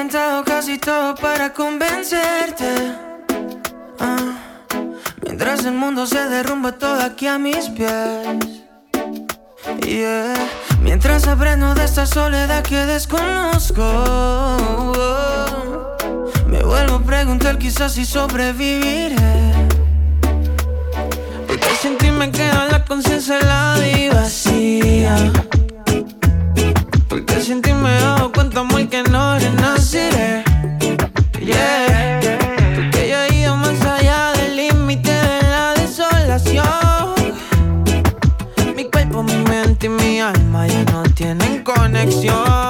intentado casi todo para convencerte. Ah, mientras el mundo se derrumba todo aquí a mis pies. Yeah. Mientras aprendo de esta soledad que desconozco. me vuelvo a preguntar quizás si sobreviviré. Porque sin ti me queda la conciencia helada y vacía. Cuenta, muy que no renaceré. Yeah. Porque yo he ido más allá del límite de la desolación. Mi cuerpo, mi mente y mi alma ya no tienen conexión.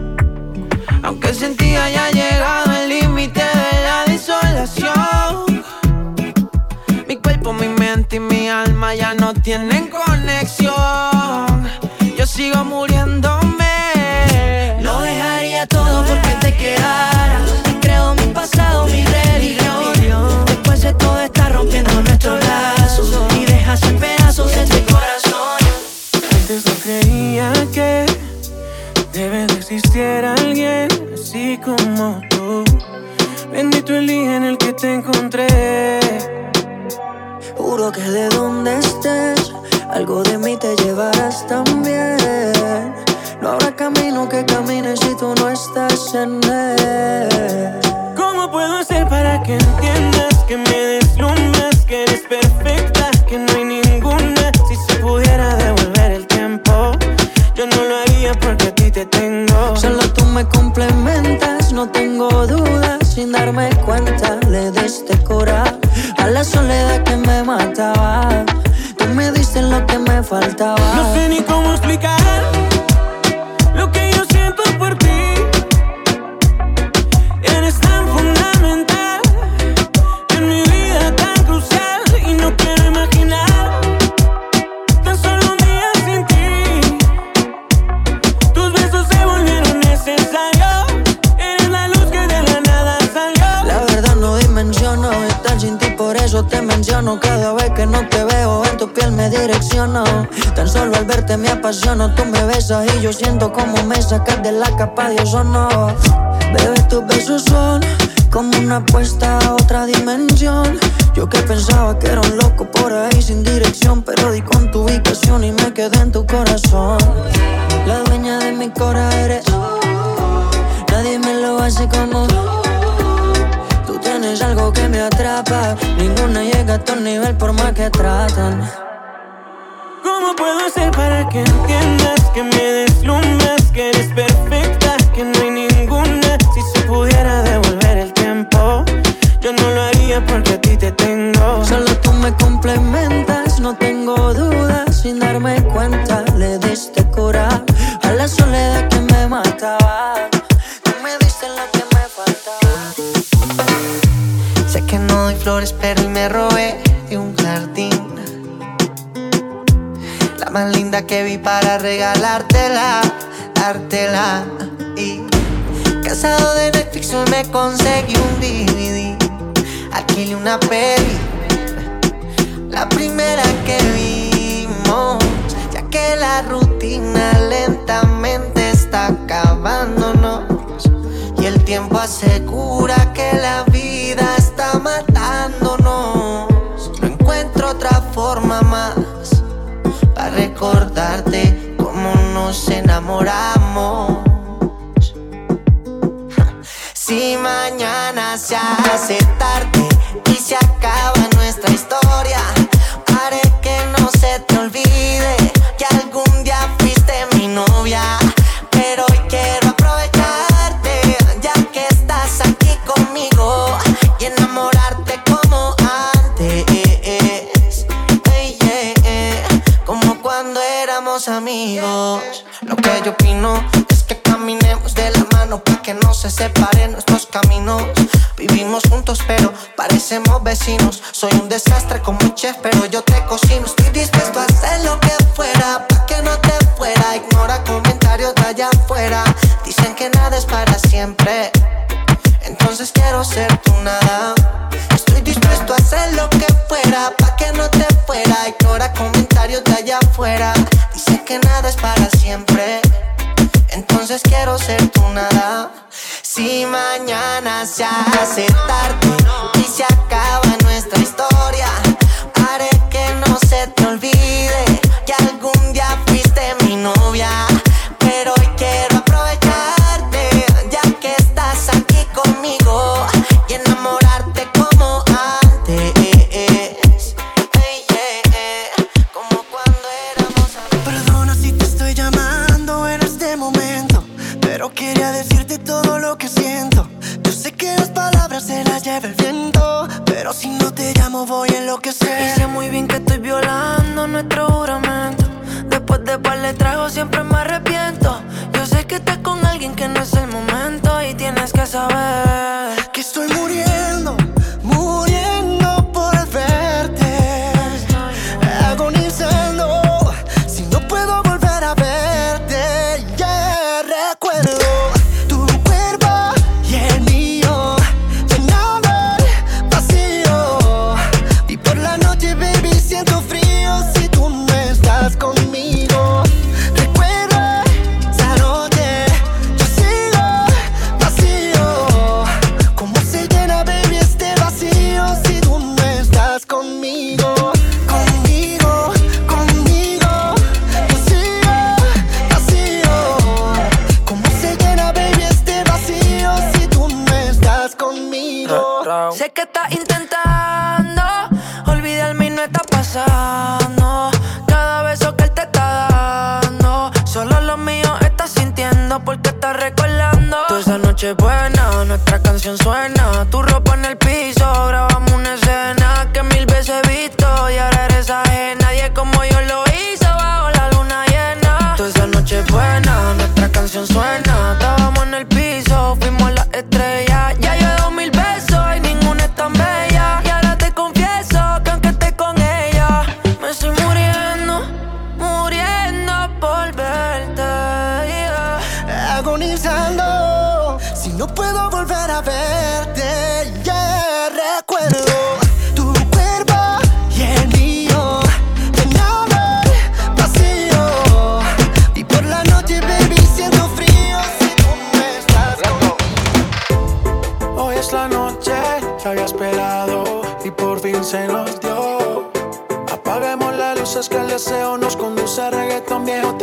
Aunque sin ti haya llegado el límite de la desolación. Mi cuerpo, mi mente y mi alma ya no tienen de donde estés, algo de mí te llevarás también. Corazón. La dueña de mi corazón eres tú. Nadie me lo hace como Tú tienes algo que me atrapa. Ninguna llega a tu nivel por más que tratan. ¿Cómo puedo hacer para que entiendas que me deslumbras, que eres perfecta, que no hay ninguna? Si se pudiera devolver el tiempo, yo no lo haría porque a ti te tengo. Solo tú me complementas, no tengo dudas. Sin darme cuenta, le diste cura a la soledad que me mataba. Tú me diste lo que me faltaba. Sé que no doy flores, pero me robé de un jardín. La más linda que vi para regalártela, dártela. Y casado de Netflix, me conseguí un DVD alquilé una peli. La primera que vimos, ya que la rutina lentamente está acabándonos. Y el tiempo asegura que la vida está matándonos. No encuentro otra forma más para recordarte cómo nos enamoramos. Si mañana se hace tarde y se acaba nuestra historia. Pare que no se te olvide. Que algún día fuiste mi novia. Pero hoy quiero aprovecharte. Ya que estás aquí conmigo. Y enamorarte como antes. Eye, como cuando éramos amigos. Lo que yo opino. parecemos vecinos. Soy un desastre como chef, pero yo te cocino. Estoy dispuesto a hacer lo que fuera, pa' que no te fuera. Ignora comentarios de allá afuera. Dicen que nada es para siempre. Entonces quiero ser tu nada. Estoy dispuesto a hacer lo que fuera, pa' que no te fuera. Ignora comentarios de allá afuera. Dicen que nada es para siempre. Entonces quiero ser tu nada si mañana se hace tarde y se acaba.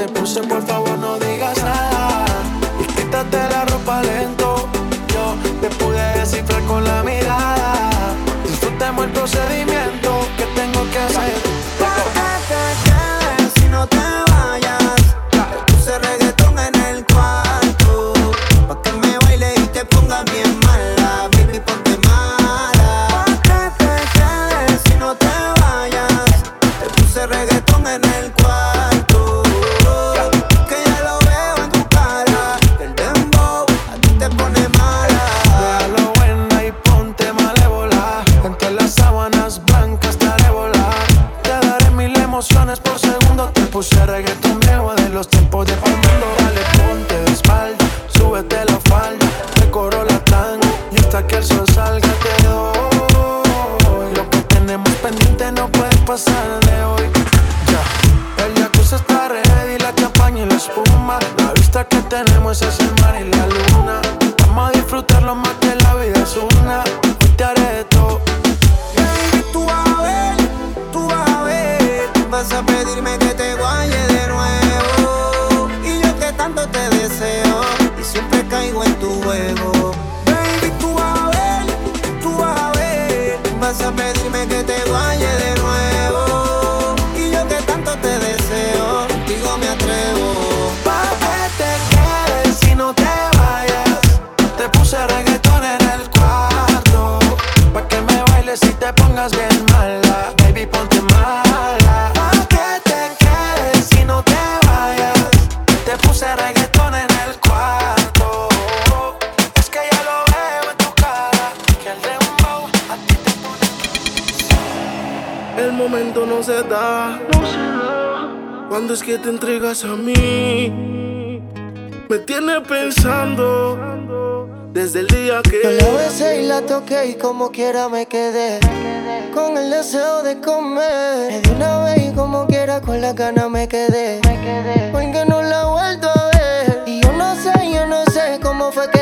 puse, por favor no digas nada. Y quítate la ropa lento. Yo te pude descifrar con la mirada. Disfrutemos el procedimiento que tengo que hacer. Te entregas a mí. Me tiene pensando desde el día que Yo la besé y la toqué y como quiera me quedé con el deseo de comer. Me di una vez y como quiera con la gana me quedé. Porque no la he vuelto a ver. Y yo no sé, yo no sé cómo fue que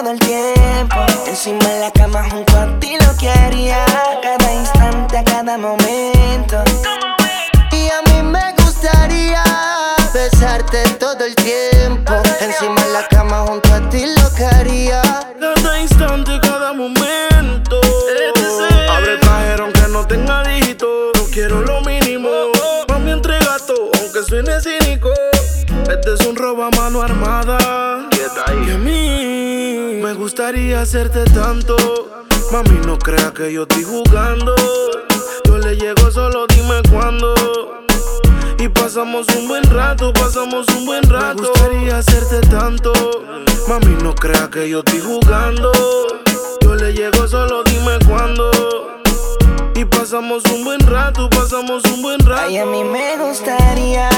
todo el tiempo. Encima de la cama junto a ti lo que haría. A cada instante, a cada momento. Y a mí me gustaría besarte todo el tiempo. Encima en la cama junto a ti lo que haría. cada instante, cada momento. Abre el cajero aunque no tenga dígito. No quiero lo mínimo. Mami, entrega todo, aunque suene cínico. Este es un robo a mano armada. Y a mí me gustaría hacerte tanto. Mami, no crea que yo estoy jugando. Yo le llego, solo dime cuándo. Y pasamos un buen rato, pasamos un buen rato. Me gustaría hacerte tanto. Mami, no crea que yo estoy jugando. Yo le llego, solo dime cuándo. Y pasamos un buen rato, pasamos un buen rato. Ay, a mí me gustaría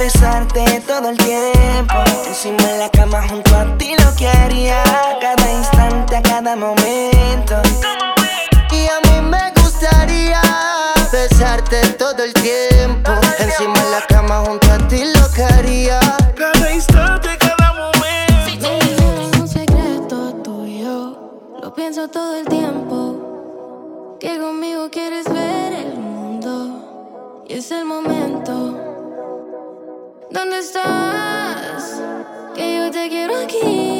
besarte todo el tiempo. Encima de la cama junto a ti lo que haría. A cada instante, a cada momento. Y a mí me gustaría besarte todo el tiempo. Encima en la cama junto a ti lo que haría. Cada instante, cada momento. Baby, no es un secreto tuyo. Lo pienso todo el tiempo. Quieres ver el mundo. Y es el momento. ¿Dónde estás? Que yo te quiero aquí.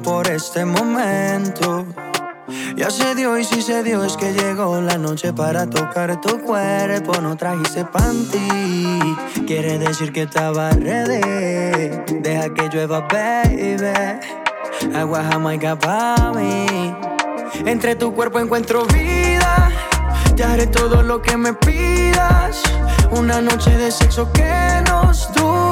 Por este momento. Ya se dio y si se dio es que llegó la noche para tocar tu cuerpo. No trajiste panty, quiere decir que estaba ready. Deja que llueva, baby. Agua jamaica pa' mí. Entre tu cuerpo encuentro vida. Te haré todo lo que me pidas. Una noche de sexo que nos dure.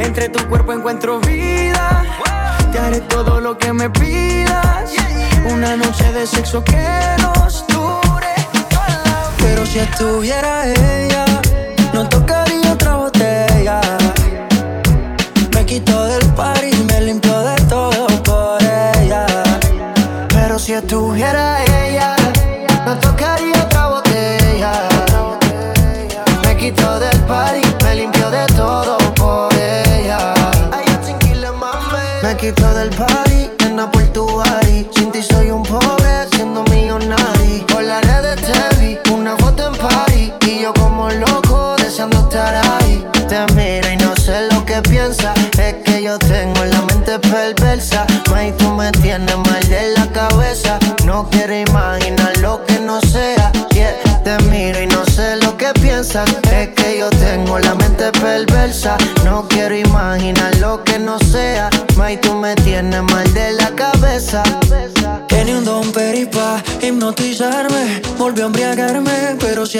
entre tu cuerpo encuentro vida. Te haré todo lo que me pidas. Una noche de sexo que nos dure Pero si estuviera ella, no tocaría otra botella. Me quitó del par y me limpió de todo por ella. Pero si estuviera ella, no tocaría otra botella. Me quitó del par y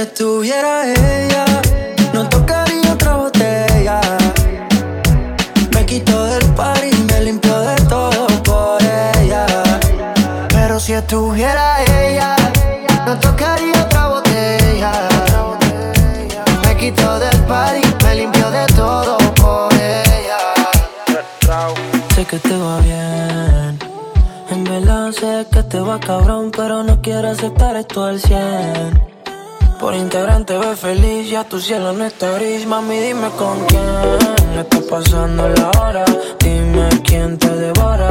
tuviera ella. tu cielo no está gris, mami, dime con quién está pasando la hora. Dime quién te devora.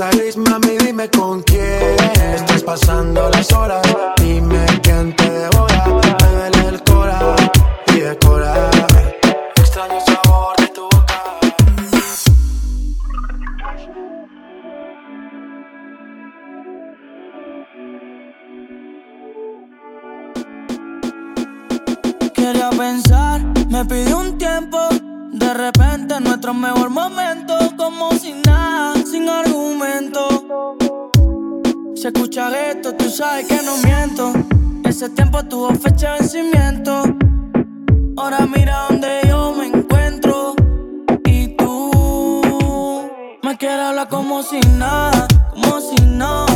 Mami, dime con quién. Estás pasando las horas Dime quién te devora. Me duele el cora y decora Extraño sabor de tu boca. Quería pensar, me pidió un tiempo. De repente nuestro mejor momento Como si nada sin argumento. Si escuchas esto, tú sabes que no miento. Ese tiempo tuvo fecha de vencimiento. Ahora mira donde yo me encuentro. Y tú me quieres hablar como si nada, como si nada.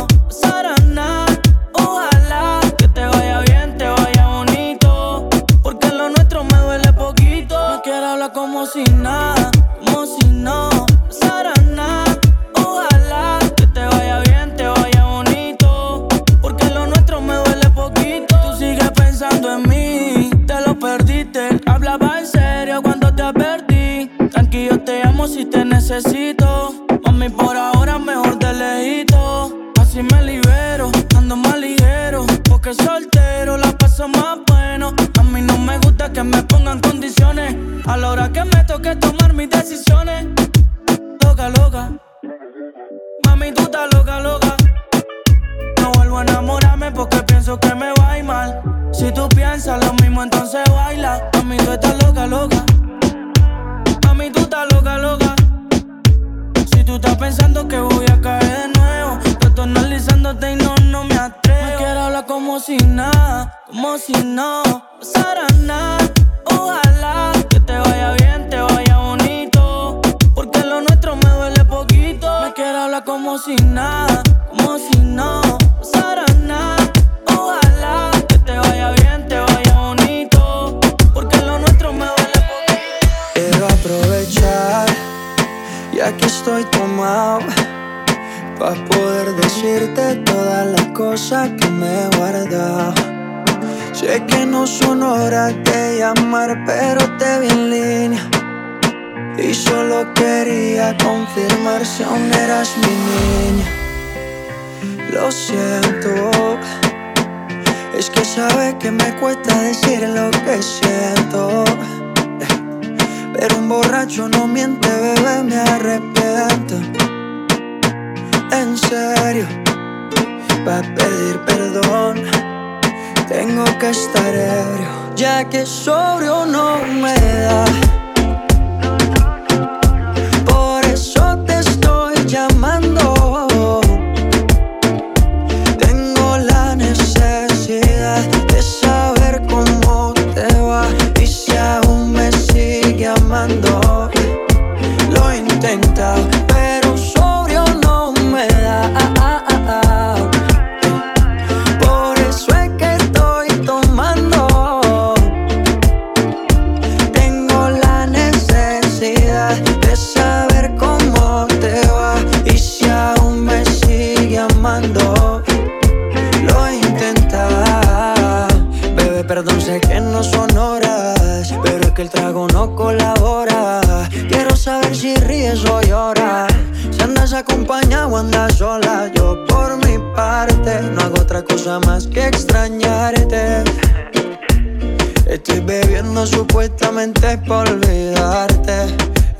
mis decisiones. Loca, loca. Mami, tú estás loca, loca. No vuelvo a enamorarme porque pienso que me va a ir mal. Si tú piensas lo mismo, entonces baila. Mami, tú estás loca, loca. Mami, tú estás loca, loca. Si tú estás pensando que voy a caer de nuevo, te estoy analizándote y no, no me atrevo. Me quiero hablar como si nada, como si no pasara nada. Ojalá si nada, como si no pasara nada. Ojalá que te vaya bien, te vaya bonito, porque lo nuestro me vale poquito. Quiero aprovechar, ya que estoy tomado, para poder decirte todas las cosas que me he guardado. Sé que no son horas de llamar, pero te vi en línea. Y solo quería confirmar si aún eras mi niña. Lo siento. Es que sabe que me cuesta decir lo que siento. Pero un borracho no miente, bebé, me arrepiento. En serio, para pedir perdón, tengo que estar ebrio, ya que sobrio no me da.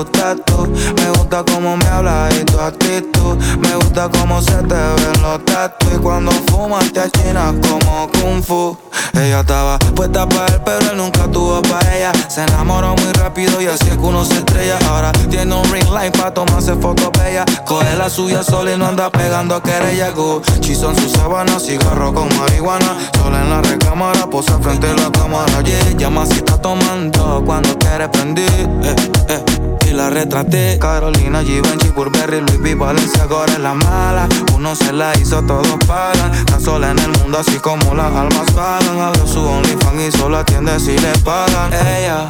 me gusta tú, me gusta cómo me hablas y tu actitud. Me gusta cómo se te ven los tatu y cuando fumas te achinas como kung fu. Ella estaba puesta para él, pero él nunca tuvo para ella. Se enamoró muy rápido y así es que uno se estrella. Ahora tiene un ring light para tomarse fotos bellas. Coge la suya sola y no anda pegando querella. Gucci son sus sábanas, cigarro con marihuana. Sola en la recámara, posa frente a la cámara. Yeah, llama si está tomando cuando quiere prender. Eh, eh y la retraté. Carolina, Givenchy, Burberry, Louis V, Valencia, ahora es la mala. Uno se la hizo, todos pagan. Está sola en el mundo, así como las almas pagan. Abrió su OnlyFans y solo atiende si le pagan. Ella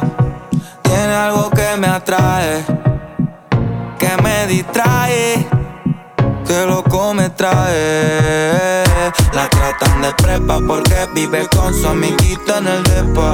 tiene algo que me atrae, que me distrae. Que loco me trae. La tratan de prepa porque vive con su amiguita en el depa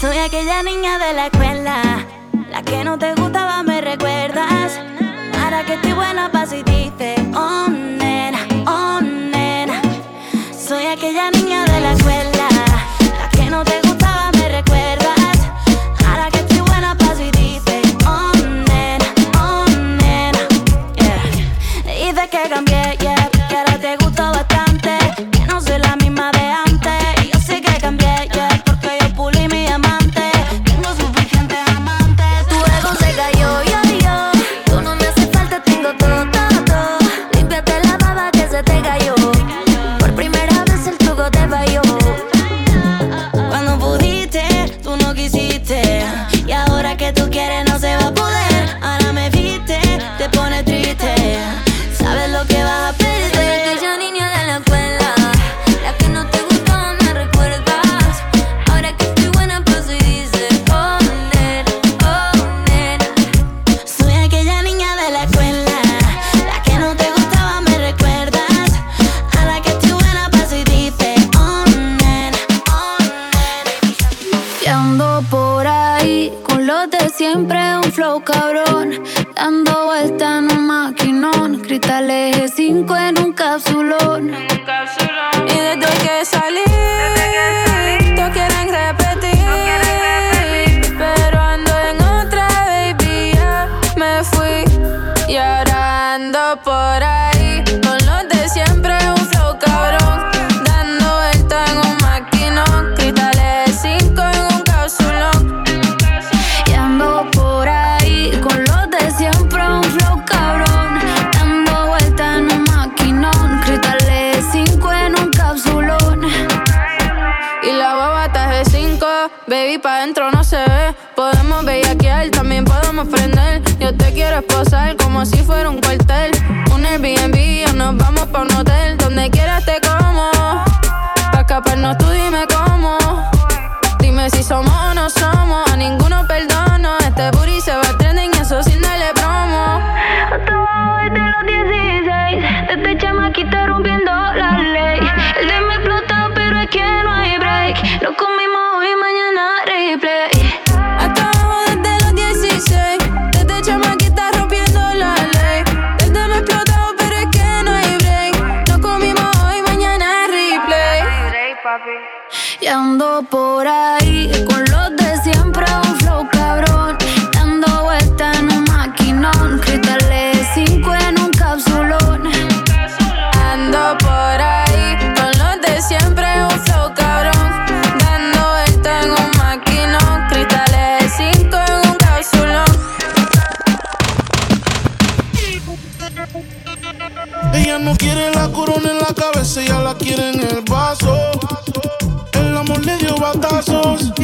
Soy aquella niña de la escuela, la que no te gustaba, me recuerdas. Ahora que estoy buena, paso y dice, oh nena, oh nena. Soy aquella niña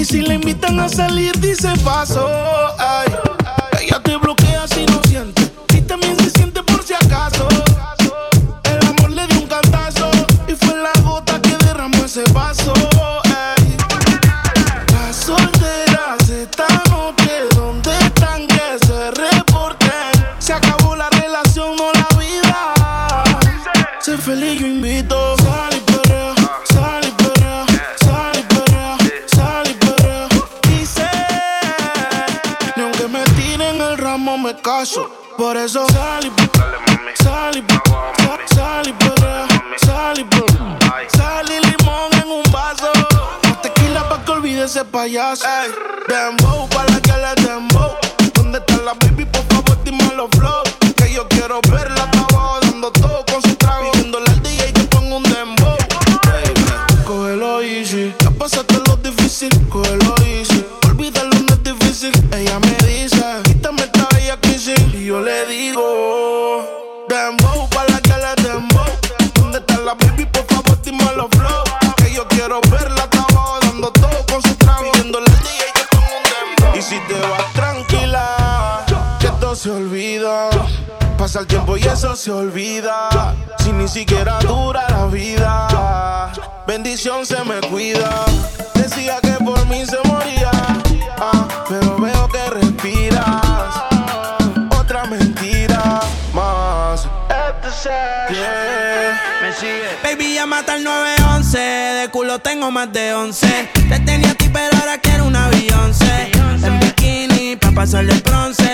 si le invitan a salir, dice paso. Ay, ella te bloquea si no siente Hey, eso se olvida. Si ni siquiera dura la vida, bendición se me cuida. Decía que por mí se moría, ah, pero veo que respiras. Otra mentira más. Yeah. Me sigue. Baby, ya mata el 911. De culo tengo más de 11. Te tenía a ti, pero ahora quiero un avión. En bikini, pa' pasarle bronce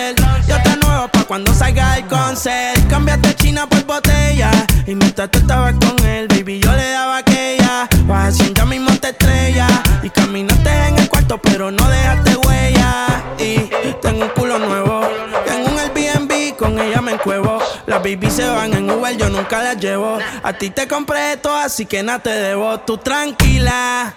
cuando salga el concert. Cambiaste China por botella. Y mientras tú estabas con él, baby, yo le daba aquella. Vas haciendo ya mismo te estrella. Y caminaste en el cuarto, pero no dejaste huella. Y tengo un culo nuevo. Tengo un Airbnb, con ella me encuevo. Las baby se van en Uber, yo nunca las llevo. A ti te compré esto, así que nada te debo. Tú tranquila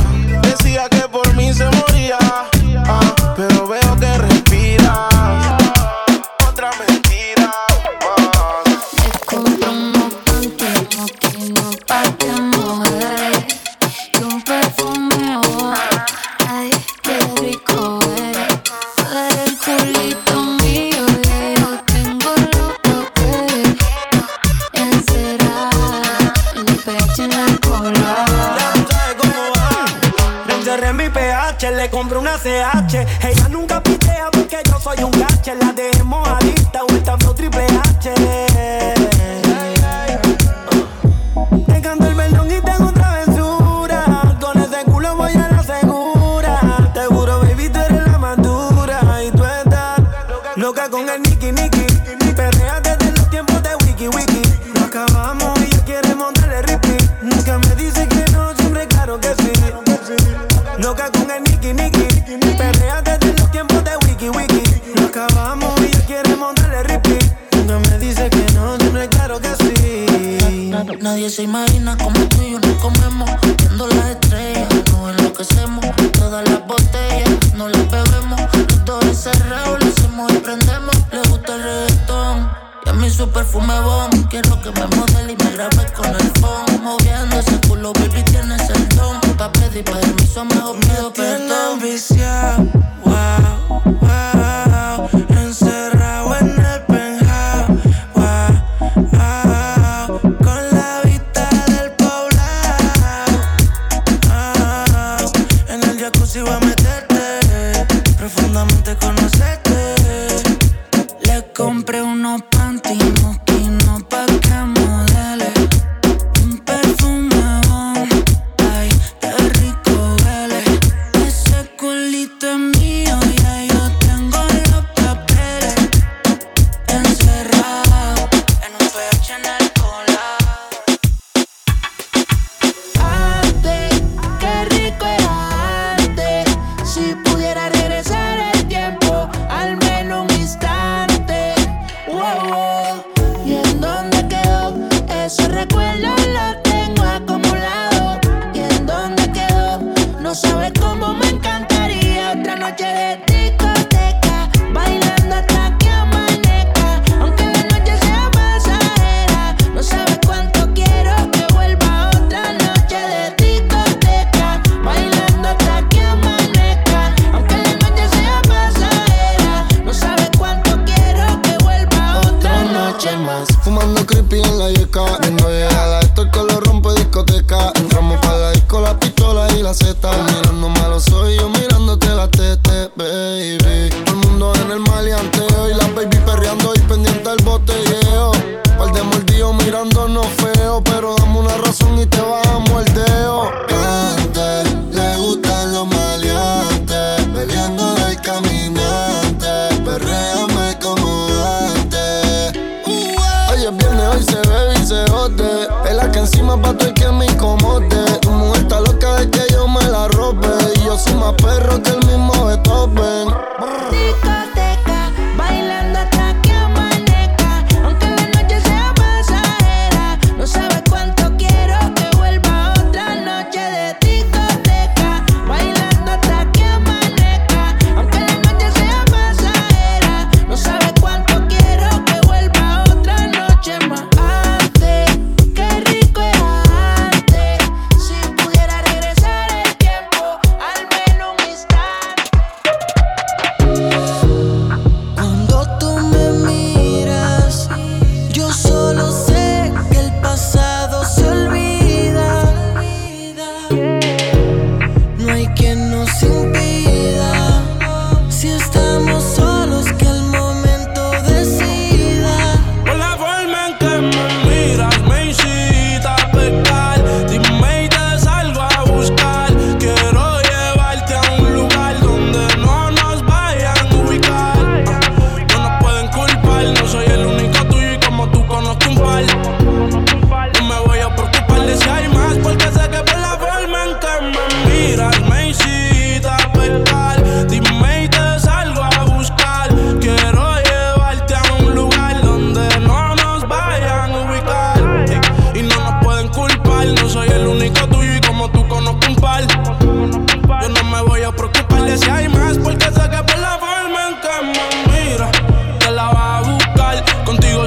decía que le gusta el reggaetón. Y a mí su perfume bomb. Quiero que me modele y me grabe con el phone. Moviendo ese culo, baby, tienes el don. Pa' pedir permiso, mejor pido perdón. Me wow.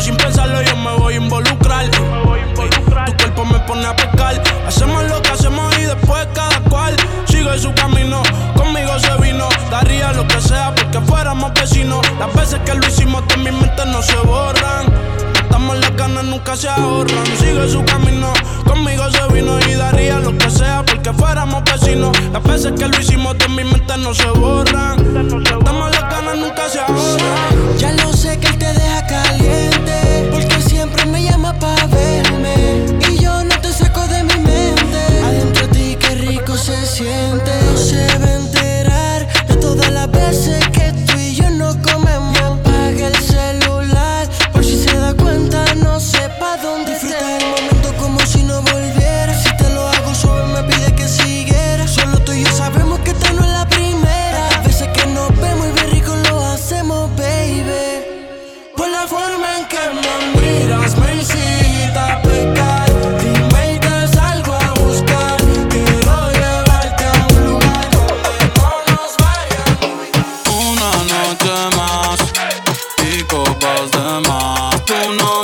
sin pensarlo yo me voy a involucrar. Tu cuerpo me pone a pescar. Hacemos lo que hacemos y después cada cual sigue su camino. Conmigo se vino, daría lo que sea porque fuéramos vecinos. Las veces que lo hicimos en mi mente no se borran. Estamos las ganas, nunca se ahorran. Sigue su camino, conmigo se vino y daría lo que sea porque fuéramos vecinos. Las veces que lo hicimos en mi mente no se borran. Cause demain. Tourne en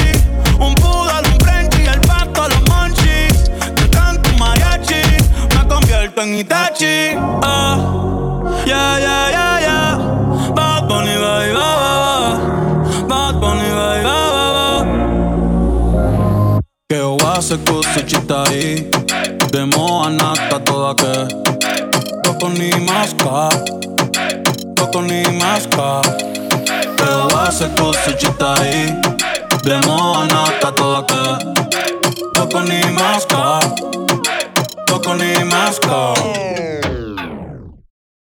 convierto en Itachi. Ah, yeah, yeah, yeah, yeah. De moa nata toda che Tocco ni masca Tocco ni masca Che ova se cose cittadì De moa nata toda che Tocco ni masca poco ni más